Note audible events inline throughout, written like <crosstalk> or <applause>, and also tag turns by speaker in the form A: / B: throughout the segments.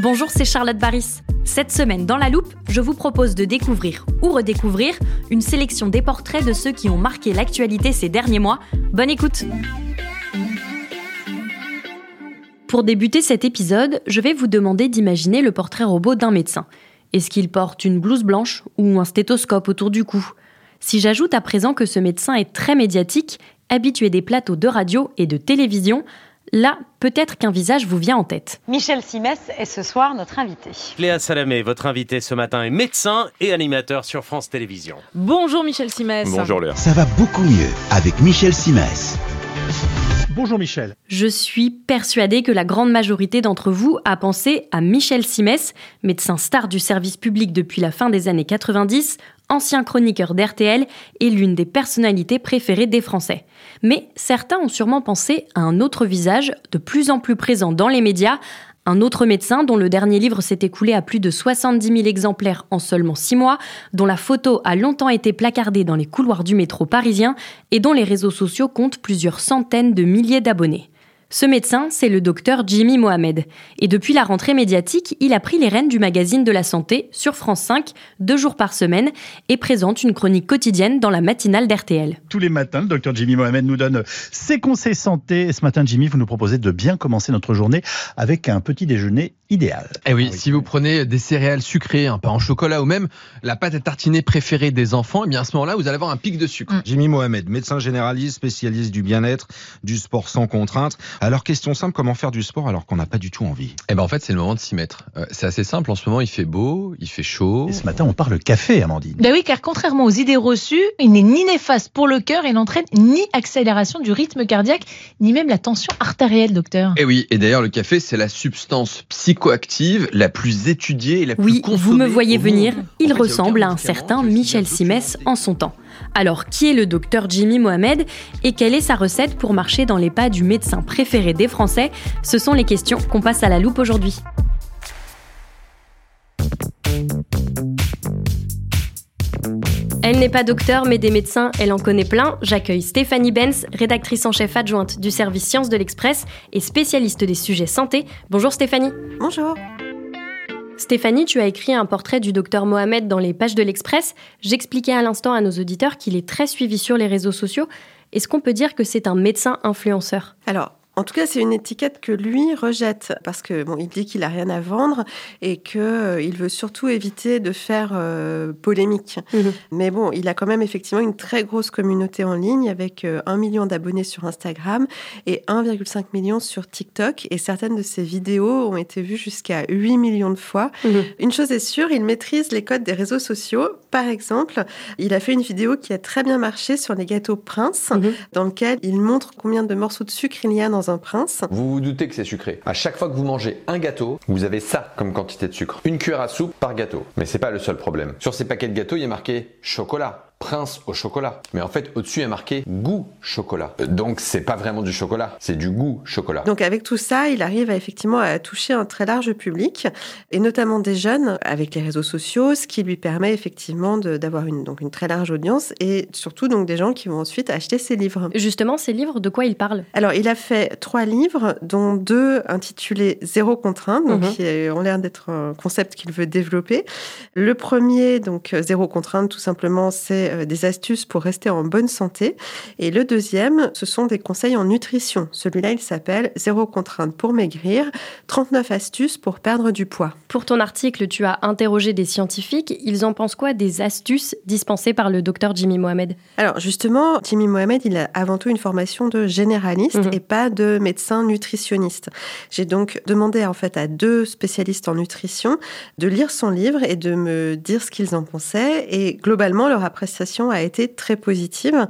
A: Bonjour, c'est Charlotte Baris. Cette semaine, dans la loupe, je vous propose de découvrir ou redécouvrir une sélection des portraits de ceux qui ont marqué l'actualité ces derniers mois. Bonne écoute Pour débuter cet épisode, je vais vous demander d'imaginer le portrait robot d'un médecin. Est-ce qu'il porte une blouse blanche ou un stéthoscope autour du cou? Si j'ajoute à présent que ce médecin est très médiatique, habitué des plateaux de radio et de télévision, Là, peut-être qu'un visage vous vient en tête.
B: Michel Simès est ce soir notre invité.
C: Léa Salamé, votre invité ce matin est médecin et animateur sur France Télévisions.
B: Bonjour Michel Simès.
C: Bonjour Léa.
D: Ça va beaucoup mieux avec Michel Simès.
E: Bonjour Michel.
A: Je suis persuadée que la grande majorité d'entre vous a pensé à Michel Simès, médecin star du service public depuis la fin des années 90, ancien chroniqueur d'RTL et l'une des personnalités préférées des Français. Mais certains ont sûrement pensé à un autre visage, de plus en plus présent dans les médias, un autre médecin dont le dernier livre s'est écoulé à plus de 70 000 exemplaires en seulement 6 mois, dont la photo a longtemps été placardée dans les couloirs du métro parisien et dont les réseaux sociaux comptent plusieurs centaines de milliers d'abonnés. Ce médecin, c'est le docteur Jimmy Mohamed. Et depuis la rentrée médiatique, il a pris les rênes du magazine de la santé sur France 5, deux jours par semaine, et présente une chronique quotidienne dans la matinale d'RTL.
E: Tous les matins, le docteur Jimmy Mohamed nous donne ses conseils santé. Et ce matin, Jimmy, vous nous proposez de bien commencer notre journée avec un petit déjeuner idéal.
F: Eh oui, si vous prenez des céréales sucrées, un pain au chocolat ou même la pâte à tartiner préférée des enfants, eh bien à ce moment-là, vous allez avoir un pic de sucre.
G: Jimmy Mohamed, médecin généraliste, spécialiste du bien-être, du sport sans contrainte. Alors, question simple, comment faire du sport alors qu'on n'a pas du tout envie?
F: Eh ben en fait, c'est le moment de s'y mettre. Euh, c'est assez simple, en ce moment, il fait beau, il fait chaud.
E: Et ce matin, on parle café, Amandine.
B: Ben oui, car contrairement aux idées reçues, il n'est ni néfaste pour le cœur et n'entraîne ni accélération du rythme cardiaque, ni même la tension artérielle, docteur.
F: Eh oui, et d'ailleurs, le café, c'est la substance psychoactive la plus étudiée et la plus
A: Oui,
F: consommée
A: vous me voyez venir, il
F: En fait,
A: ressemble à un certain Michel Simès en son temps. Alors, qui est le docteur Jimmy Mohamed et quelle est sa recette pour marcher dans les pas du médecin préféré des Français? Ce sont les questions qu'on passe à la loupe aujourd'hui. Elle n'est pas docteur, mais des médecins, elle en connaît plein. J'accueille Stéphanie Benz, rédactrice en chef adjointe du service Sciences de l'Express et spécialiste des sujets santé. Bonjour Stéphanie.
H: Bonjour.
A: Stéphanie, tu as écrit un portrait du docteur Mohamed dans les pages de l'Express. J'expliquais à l'instant à nos auditeurs qu'il est très suivi sur les réseaux sociaux. Est-ce qu'on peut dire que c'est un médecin influenceur?
H: En tout cas, c'est une étiquette que lui rejette parce que bon, il dit qu'il a rien à vendre et que euh, il veut surtout éviter de faire euh, polémique.
A: Mhm.
H: Mais bon, il a quand même effectivement une très grosse communauté en ligne avec euh, un million d'abonnés sur Instagram et 1,5 million sur TikTok. Et certaines de ses vidéos ont été vues jusqu'à 8 millions de fois.
A: Mhm.
H: Une chose est sûre, il maîtrise les codes des réseaux sociaux. Par exemple, il a fait une vidéo qui a très bien marché sur les gâteaux Prince,
A: Mhm.
H: dans lequel il montre combien de morceaux de sucre il y a dans
I: Vous vous doutez que c'est sucré. À chaque fois que vous mangez un gâteau, vous avez ça comme quantité de sucre. Une cuillère à soupe par gâteau. Mais c'est pas le seul problème. Sur ces paquets de gâteaux, il y a marqué chocolat. Prince au chocolat. Mais en fait, au-dessus, a marqué goût chocolat. Euh, Donc, c'est pas vraiment du chocolat, c'est du goût chocolat.
H: Donc avec tout ça, il arrive à, effectivement à toucher un très large public, et notamment des jeunes avec les réseaux sociaux, ce qui lui permet effectivement d'avoir une, donc une très large audience, et surtout donc des gens qui vont ensuite acheter ses livres.
A: Justement, ces livres, de quoi il parle
H: Alors, il a fait trois livres, dont deux intitulés Zéro contrainte, donc
A: Mhm.
H: qui ont l'air d'être un concept qu'il veut développer. Le premier, donc Zéro contrainte, tout simplement, c'est euh, des astuces pour rester en bonne santé. Et le deuxième, ce sont des conseils en nutrition. Celui-là, il s'appelle Zéro contrainte pour maigrir, 39 astuces pour perdre du poids.
A: Pour ton article, tu as interrogé des scientifiques. Ils en pensent quoi des astuces dispensées par le docteur Jimmy Mohamed?
H: Alors justement, Jimmy Mohamed, il a avant tout une formation de généraliste
A: Mhm.
H: et pas de médecin nutritionniste. J'ai donc demandé en fait à deux spécialistes en nutrition de lire son livre et de me dire ce qu'ils en pensaient. Et globalement, leur appréciation a été très positive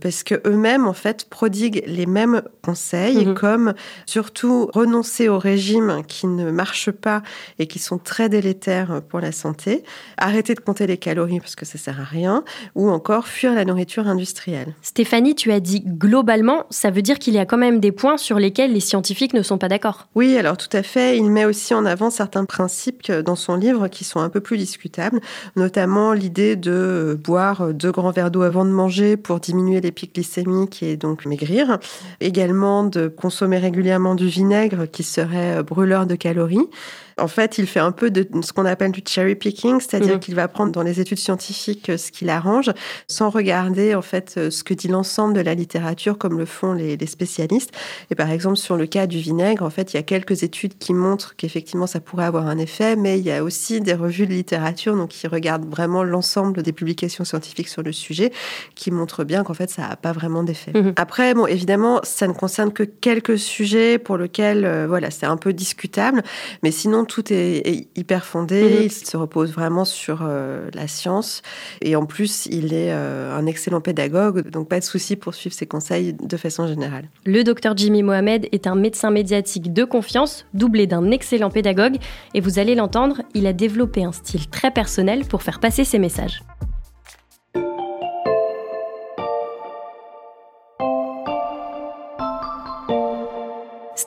H: parce que eux-mêmes en fait prodiguent les mêmes conseils
A: Mhm.
H: comme surtout renoncer aux régimes qui ne marchent pas et qui sont très délétères pour la santé, arrêter de compter les calories parce que ça sert à rien ou encore fuir la nourriture industrielle.
A: Stéphanie, tu as dit globalement, ça veut dire qu'il y a quand même des points sur lesquels les scientifiques ne sont pas d'accord.
H: Oui, alors tout à fait. Il met aussi en avant certains principes dans son livre qui sont un peu plus discutables, notamment l'idée de euh, deux grands verres d'eau avant de manger pour diminuer les pics glycémiques et donc maigrir. Également de consommer régulièrement du vinaigre qui serait brûleur de calories. En fait, il fait un peu de ce qu'on appelle du cherry picking, c'est-à-dire
A: Mhm.
H: qu'il va prendre dans les études scientifiques euh, ce qu'il arrange, sans regarder en fait euh, ce que dit l'ensemble de la littérature, comme le font les, les spécialistes. Et par exemple, sur le cas du vinaigre, en fait, il y a quelques études qui montrent qu'effectivement ça pourrait avoir un effet, mais il y a aussi des revues de littérature, donc qui regardent vraiment l'ensemble des publications scientifiques sur le sujet, qui montrent bien qu'en fait ça n'a pas vraiment d'effet.
A: Mhm.
H: Après, bon, évidemment, ça ne concerne que quelques sujets pour lesquels, euh, voilà, c'est un peu discutable, mais sinon tout est, est hyper fondé.
A: Mhm.
H: Il se repose vraiment sur euh, la science, et en plus, il est euh, un excellent pédagogue, donc pas de souci pour suivre ses conseils de façon générale.
A: Le docteur Jimmy Mohamed est un médecin médiatique de confiance, doublé d'un excellent pédagogue, et vous allez l'entendre, il a développé un style très personnel pour faire passer ses messages.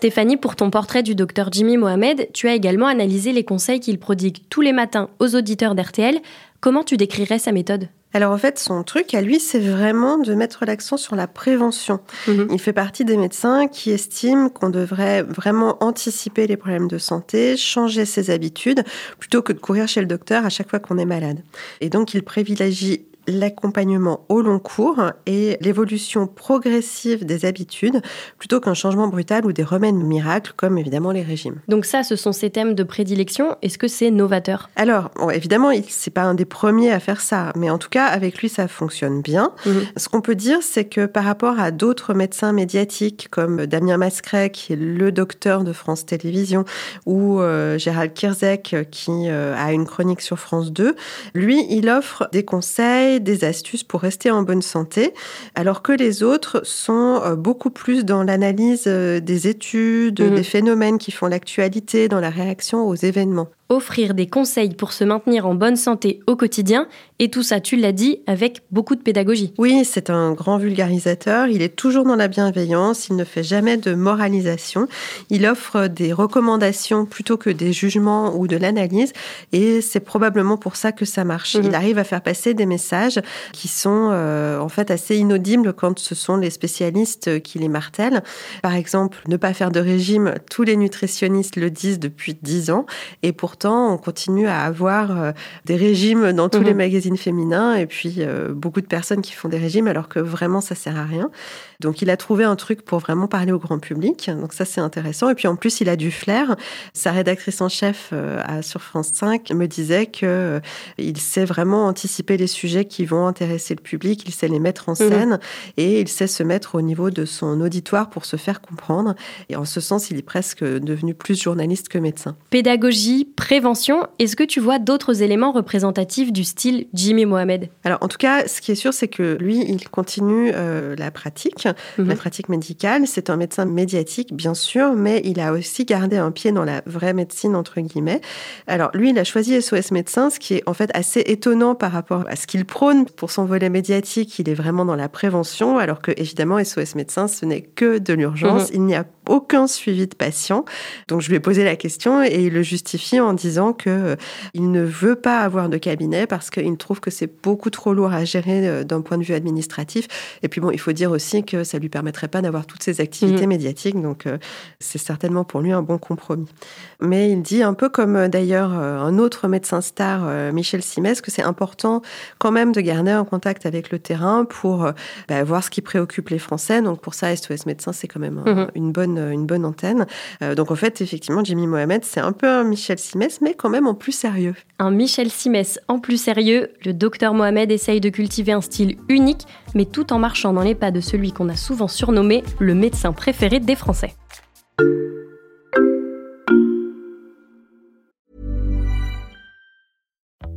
A: Stéphanie, pour ton portrait du docteur Jimmy Mohamed, tu as également analysé les conseils qu'il prodigue tous les matins aux auditeurs d'RTL. Comment tu décrirais sa méthode?
H: Alors en fait, son truc à lui, c'est vraiment de mettre l'accent sur la prévention.
A: Mhm.
H: Il fait partie des médecins qui estiment qu'on devrait vraiment anticiper les problèmes de santé, changer ses habitudes, plutôt que de courir chez le docteur à chaque fois qu'on est malade. Et donc, il privilégie l'accompagnement au long cours et l'évolution progressive des habitudes plutôt qu'un changement brutal ou des remèdes miracles comme évidemment les régimes.
A: Donc ça, ce sont ses thèmes de prédilection. Est-ce que c'est novateur?
H: Alors, bon, évidemment, c'est pas un des premiers à faire ça, mais en tout cas, avec lui, ça fonctionne bien.
A: Mhm.
H: Ce qu'on peut dire, c'est que par rapport à d'autres médecins médiatiques comme Damien Mascret, qui est le docteur de France Télévisions, ou euh, Gérald Kirzek, qui euh, a une chronique sur France 2, lui, il offre des conseils, des astuces pour rester en bonne santé, alors que les autres sont euh, beaucoup plus dans l'analyse euh, des études,
A: Mhm.
H: des phénomènes qui font l'actualité, dans la réaction aux événements.
A: Offrir des conseils pour se maintenir en bonne santé au quotidien, et tout ça, tu l'as dit, avec beaucoup de pédagogie.
H: Oui, c'est un grand vulgarisateur. Il est toujours dans la bienveillance. Il ne fait jamais de moralisation. Il offre des recommandations plutôt que des jugements ou de l'analyse. Et c'est probablement pour ça que ça marche.
A: Mhm.
H: Il arrive à faire passer des messages qui sont euh, en fait assez inaudibles quand ce sont les spécialistes qui les martèlent. Par exemple, ne pas faire de régime. Tous les nutritionnistes le disent depuis dix ans. Et pourtant, on continue à avoir euh, des régimes dans tous
A: Mhm.
H: les magazines féminins et puis euh, beaucoup de personnes qui font des régimes alors que vraiment ça sert à rien. Donc il a trouvé un truc pour vraiment parler au grand public. Donc ça c'est intéressant. Et puis en plus il a du flair. Sa rédactrice en chef euh, à- sur France 5 me disait que euh, il sait vraiment anticiper les sujets qui vont intéresser le public. Il sait les mettre en scène et il sait se mettre au niveau de son auditoire pour se faire comprendre. Et en ce sens il est presque devenu plus journaliste que médecin.
A: Pédagogie, prévention, est-ce que tu vois d'autres éléments représentatifs du style Jimmy Mohamed
H: Alors, en tout cas, ce qui est sûr, c'est que lui, il continue euh, la pratique,
A: Mhm.
H: la pratique médicale. C'est un médecin médiatique, bien sûr, mais il a aussi gardé un pied dans la vraie médecine, entre guillemets. Alors, lui, il a choisi SOS Médecins, ce qui est en fait assez étonnant par rapport à ce qu'il prône. Pour son volet médiatique, il est vraiment dans la prévention, alors que, évidemment, SOS Médecins, ce n'est que de l'urgence.
A: Mhm.
H: Il n'y a aucun suivi de patient. Donc, je lui ai posé la question et il le justifie en disant que euh, il ne veut pas avoir de cabinet parce qu'il trouve que c'est beaucoup trop lourd à gérer euh, d'un point de vue administratif. Et puis bon, il faut dire aussi que ça lui permettrait pas d'avoir toutes ces activités
A: Mhm.
H: médiatiques. Donc euh, c'est certainement pour lui un bon compromis. Mais il dit un peu comme d'ailleurs un autre médecin star, Michel Simès, que c'est important quand même de garder un contact avec le terrain pour bah, voir ce qui préoccupe les Français. Donc pour ça, SOS Médecins, c'est quand même
A: Mhm.
H: une, bonne, une bonne antenne. Euh, donc en fait, effectivement, Jimmy Mohamed, c'est un peu un Michel Simès, mais quand même en plus sérieux.
A: Un Michel Simès en plus sérieux, le docteur Mohamed essaye de cultiver un style unique, mais tout en marchant dans les pas de celui qu'on a souvent surnommé le médecin préféré des Français.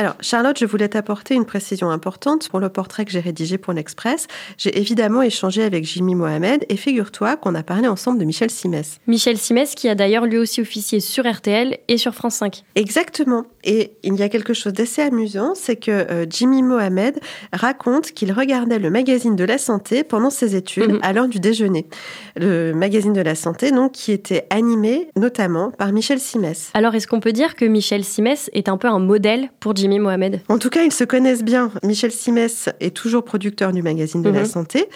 H: Alors, Charlotte, je voulais t'apporter une précision importante pour le portrait que j'ai rédigé pour l'Express. J'ai évidemment échangé avec Jimmy Mohamed et figure-toi qu'on a parlé ensemble de Michel Simès.
A: Michel Simès qui a d'ailleurs lui aussi officié sur RTL et sur France 5.
H: Exactement. Et il y a quelque chose d'assez amusant, c'est que euh, Jimmy Mohamed raconte qu'il regardait le magazine de la santé pendant ses études
A: Mhm.
H: à l'heure du déjeuner. Le magazine de la santé, donc, qui était animé notamment par Michel Simès.
A: Alors est-ce qu'on peut dire que Michel Simès est un peu un modèle pour Jimmy Mohamed
H: En tout cas, ils se connaissent bien. Michel Simès est toujours producteur du magazine de la
A: Mhm.
H: santé.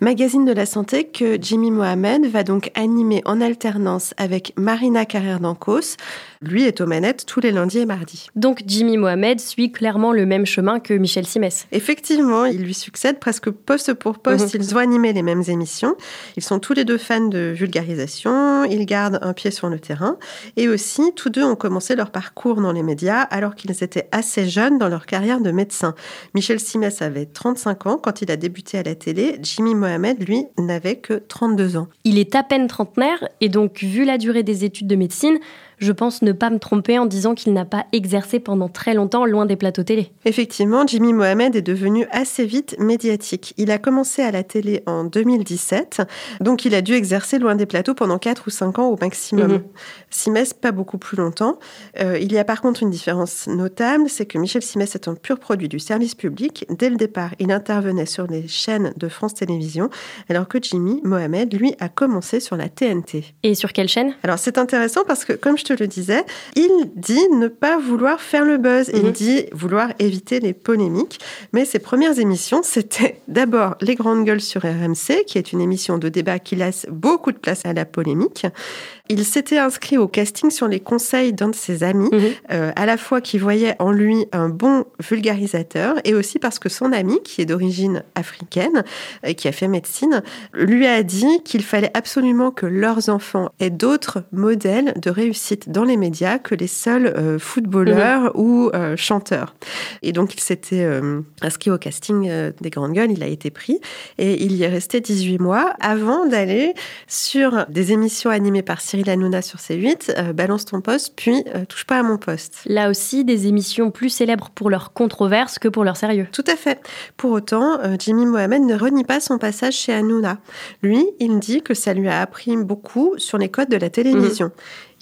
H: Magazine de la santé que Jimmy Mohamed va donc animer en alternance avec Marina Carrère d'Ancos. Lui est aux manettes tous les lundis et mardis.
A: Donc Jimmy Mohamed suit clairement le même chemin que Michel Simès.
H: Effectivement, il lui succède presque poste pour poste.
A: Mhm.
H: Ils ont animé les mêmes émissions. Ils sont tous les deux fans de vulgarisation. Ils gardent un pied sur le terrain. Et aussi, tous deux ont commencé leur parcours dans les médias alors qu'ils étaient assez jeunes dans leur carrière de médecin. Michel Simès avait 35 ans quand il a débuté à la télé. Jimmy Mohamed, lui, n'avait que 32 ans.
A: Il est à peine trentenaire et donc vu la durée des études de médecine, je pense ne pas me tromper en disant qu'il n'a pas exercé pendant très longtemps loin des plateaux télé.
H: Effectivement, Jimmy Mohamed est devenu assez vite médiatique. Il a commencé à la télé en 2017, donc il a dû exercer loin des plateaux pendant 4 ou 5 ans au maximum.
A: Mhm.
H: Simès, pas beaucoup plus longtemps. Euh, il y a par contre une différence notable, c'est que Michel Simès est un pur produit du service public. Dès le départ, il intervenait sur les chaînes de France Télévisions, alors que Jimmy Mohamed, lui, a commencé sur la TNT.
A: Et sur quelle chaîne?
H: Alors c'est intéressant parce que, comme je te le disais, il dit ne pas vouloir faire le buzz. Il
A: Mhm.
H: dit vouloir éviter les polémiques. Mais ses premières émissions, c'était d'abord Les Grandes Gueules sur RMC, qui est une émission de débat qui laisse beaucoup de place à la polémique. Il s'était inscrit au casting sur les conseils d'un de ses amis,
A: Mhm.
H: euh, à la fois qui voyait en lui un bon vulgarisateur et aussi parce que son ami, qui est d'origine africaine et qui a fait médecine, lui a dit qu'il fallait absolument que leurs enfants aient d'autres modèles de réussite dans les médias que les seuls euh, footballeurs ou euh, chanteurs. Et donc il s'était euh, inscrit au casting euh, des Grandes Gueules, il a été pris et il y est resté 18 mois avant d'aller sur des émissions animées par Cyril Hanouna sur C8, euh, Balance ton poste, puis euh, Touche pas à mon poste.
A: Là aussi, des émissions plus célèbres pour leur controverse que pour leur sérieux.
H: Tout à fait. Pour autant, euh, Jimmy Mohamed ne renie pas son passage chez Hanouna. Lui, il dit que ça lui a appris beaucoup sur les codes de la télévision.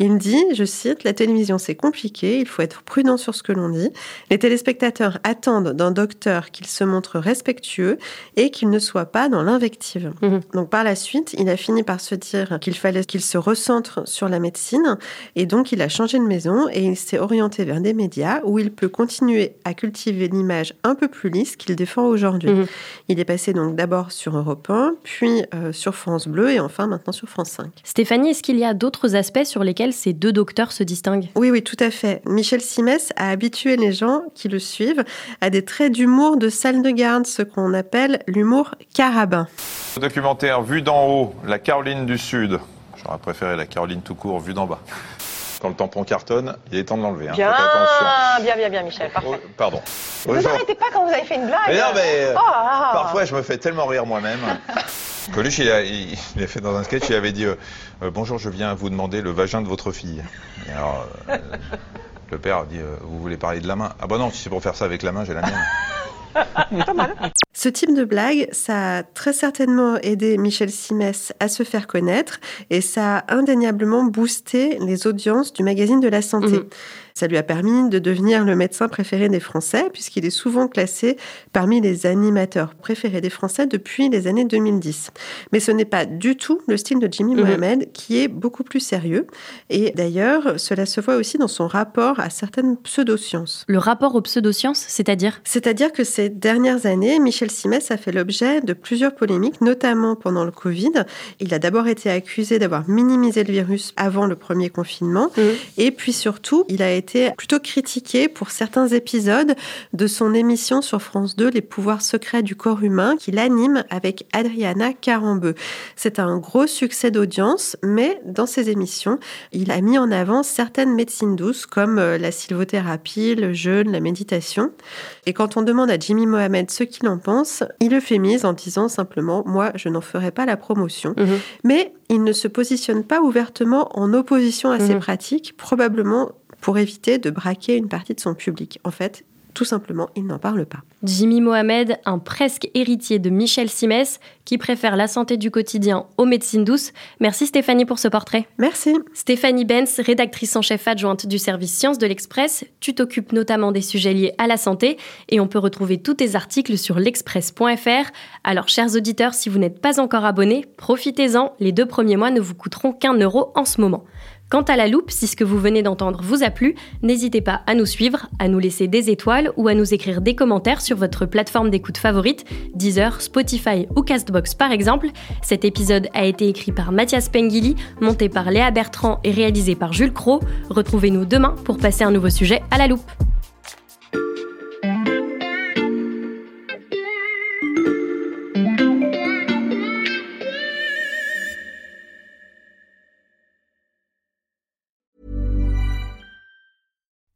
H: Il dit, je cite, La télévision c'est compliqué, il faut être prudent sur ce que l'on dit. Les téléspectateurs attendent d'un docteur qu'il se montre respectueux et qu'il ne soit pas dans l'invective.
A: Mhm.
H: Donc par la suite, il a fini par se dire qu'il fallait qu'il se recentre sur la médecine et donc il a changé de maison et il s'est orienté vers des médias où il peut continuer à cultiver l'image un peu plus lisse qu'il défend aujourd'hui.
A: Mhm.
H: Il est passé donc d'abord sur Europe 1, puis euh, sur France Bleu et enfin maintenant sur France 5.
A: Stéphanie, est-ce qu'il y a d'autres aspects sur lesquels ces deux docteurs se distinguent
H: Oui, oui, tout à fait. Michel Simès a habitué les gens qui le suivent à des traits d'humour de salle de garde, ce qu'on appelle l'humour carabin.
J: Documentaire Vue d'en haut, la Caroline du Sud. J'aurais préféré la Caroline tout court, vue d'en bas. Quand le tampon cartonne, il est temps de l'enlever. hein.
K: Bien, bien, bien, bien, Michel, parfait.
J: Oh, pardon.
K: Vous
J: Bonjour.
K: arrêtez pas quand vous avez fait une blague.
J: Mais non, mais euh,
K: Oh là là.
J: parfois je me fais tellement rire moi-même. <laughs> Coluche, il a, il, il a fait dans un sketch, il avait dit euh, Euh, Bonjour, je viens vous demander le vagin de votre fille. Et alors, euh, le père a dit Vous voulez parler de la main? Ah bah non, si c'est pour faire ça avec la main, j'ai la mienne. <laughs> <laughs>
H: Ce type de blague, ça a très certainement aidé Michel Simès à se faire connaître et ça a indéniablement boosté les audiences du magazine de la santé.
A: Mhm.
H: Ça lui a permis de devenir le médecin préféré des Français, puisqu'il est souvent classé parmi les animateurs préférés des Français depuis les années 2010. Mais ce n'est pas du tout le style de Jimmy
A: Mhm.
H: Mohamed, qui est beaucoup plus sérieux. Et d'ailleurs, cela se voit aussi dans son rapport à certaines pseudosciences.
A: Le rapport aux pseudosciences, c'est-à-dire?
H: C'est-à-dire que ces dernières années, Michel Simès a fait l'objet de plusieurs polémiques, notamment pendant le Covid. Il a d'abord été accusé d'avoir minimisé le virus avant le premier confinement.
A: Mhm.
H: Et puis surtout, il a été plutôt critiqué pour certains épisodes de son émission sur France 2, Les pouvoirs secrets du corps humain, qu'il anime avec Adriana Carambeu. C'est un gros succès d'audience, mais dans ses émissions, il a mis en avant certaines médecines douces comme euh, la sylvothérapie, le jeûne, la méditation. Et quand on demande à Jimmy Mohamed ce qu'il en pense, il euphémise en disant simplement Moi, je n'en ferai pas la promotion.
A: Mhm.
H: Mais il ne se positionne pas ouvertement en opposition à ces
A: Mhm.
H: pratiques, probablement pour éviter de braquer une partie de son public. En fait, tout simplement, il n'en parle pas.
A: Jimmy Mohamed, un presque héritier de Michel Simès, qui préfère la santé du quotidien aux médecines douces. Merci Stéphanie pour ce portrait.
H: Merci.
A: Stéphanie Benz, rédactrice en chef adjointe du service Sciences de l'Express, tu t'occupes notamment des sujets liés à la santé et on peut retrouver tous tes articles sur l'express.fr. Alors chers auditeurs, si vous n'êtes pas encore abonnés, profitez-en, les deux premiers mois ne vous coûteront qu'un euro en ce moment. Quant à la loupe, si ce que vous venez d'entendre vous a plu, n'hésitez pas à nous suivre, à nous laisser des étoiles ou à nous écrire des commentaires sur votre plateforme d'écoute favorite, Deezer, Spotify ou Castbox par exemple. Cet épisode a été écrit par Mathias Pengili, monté par Léa Bertrand et réalisé par Jules Cro. Retrouvez-nous demain pour passer un nouveau sujet à la loupe.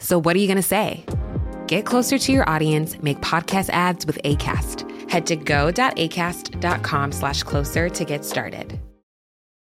L: So, what are you going to say? Get closer to your audience, make podcast ads with ACAST. Head to go.acast.com slash closer to get started.